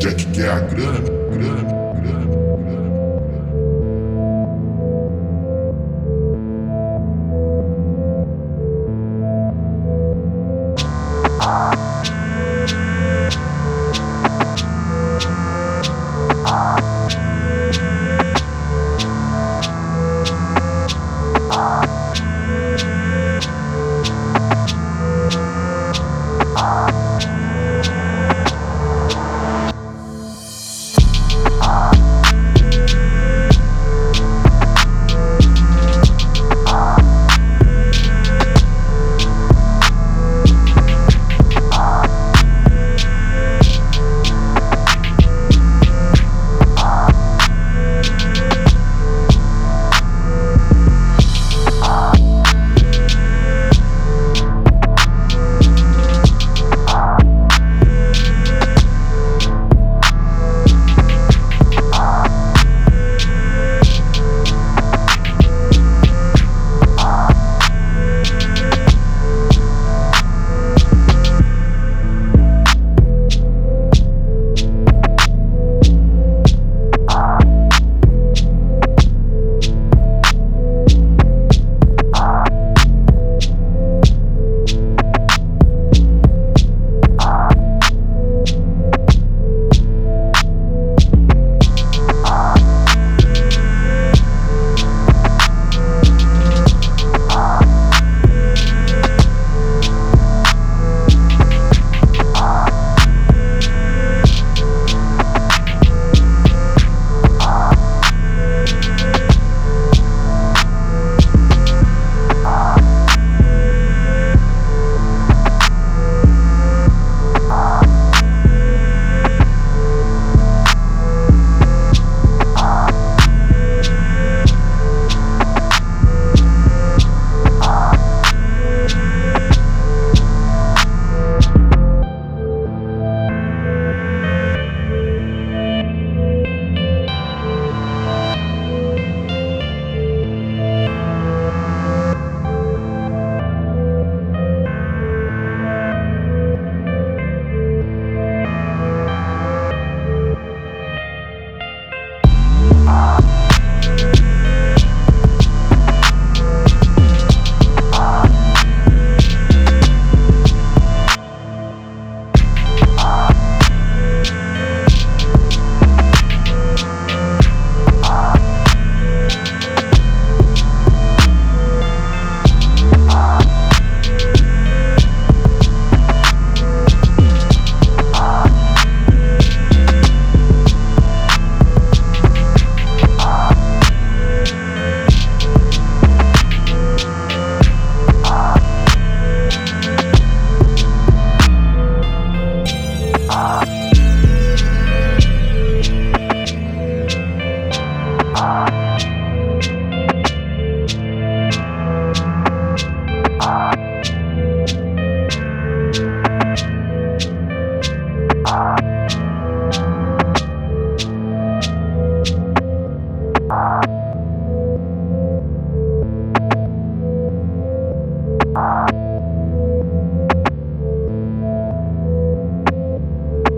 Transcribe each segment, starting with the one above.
Jack quer é a grana, grana.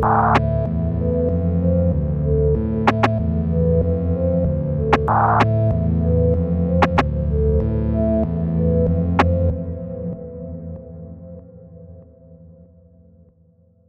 Bye.